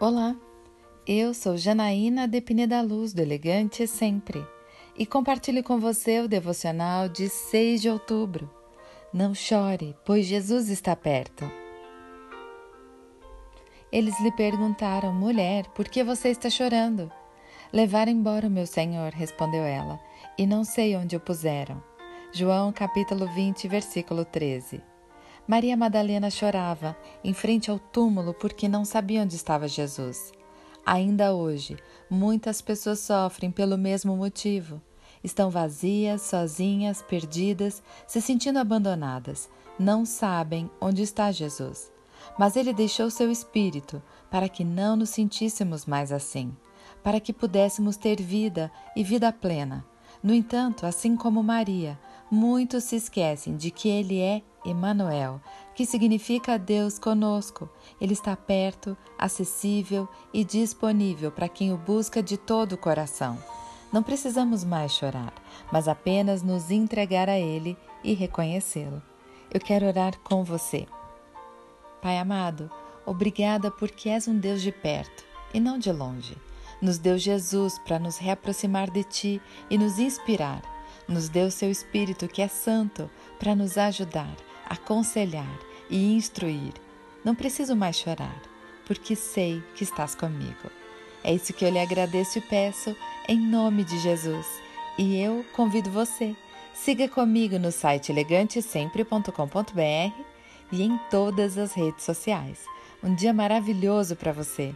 Olá, eu sou Janaína Depine da Luz do Elegante Sempre e compartilho com você o devocional de 6 de outubro. Não chore, pois Jesus está perto. Eles lhe perguntaram, mulher, por que você está chorando? Levaram embora o meu senhor, respondeu ela, e não sei onde o puseram. João capítulo 20, versículo 13. Maria Madalena chorava em frente ao túmulo porque não sabia onde estava Jesus. Ainda hoje, muitas pessoas sofrem pelo mesmo motivo. Estão vazias, sozinhas, perdidas, se sentindo abandonadas, não sabem onde está Jesus. Mas ele deixou seu espírito para que não nos sentíssemos mais assim, para que pudéssemos ter vida e vida plena. No entanto, assim como Maria, muitos se esquecem de que ele é Emanuel, que significa Deus conosco. Ele está perto, acessível e disponível para quem o busca de todo o coração. Não precisamos mais chorar, mas apenas nos entregar a Ele e reconhecê-lo. Eu quero orar com você. Pai amado, obrigada porque és um Deus de perto e não de longe. Nos deu Jesus para nos reaproximar de Ti e nos inspirar. Nos deu seu Espírito que é santo para nos ajudar aconselhar e instruir. Não preciso mais chorar, porque sei que estás comigo. É isso que eu lhe agradeço e peço em nome de Jesus. E eu convido você. Siga comigo no site elegantesempre.com.br e em todas as redes sociais. Um dia maravilhoso para você!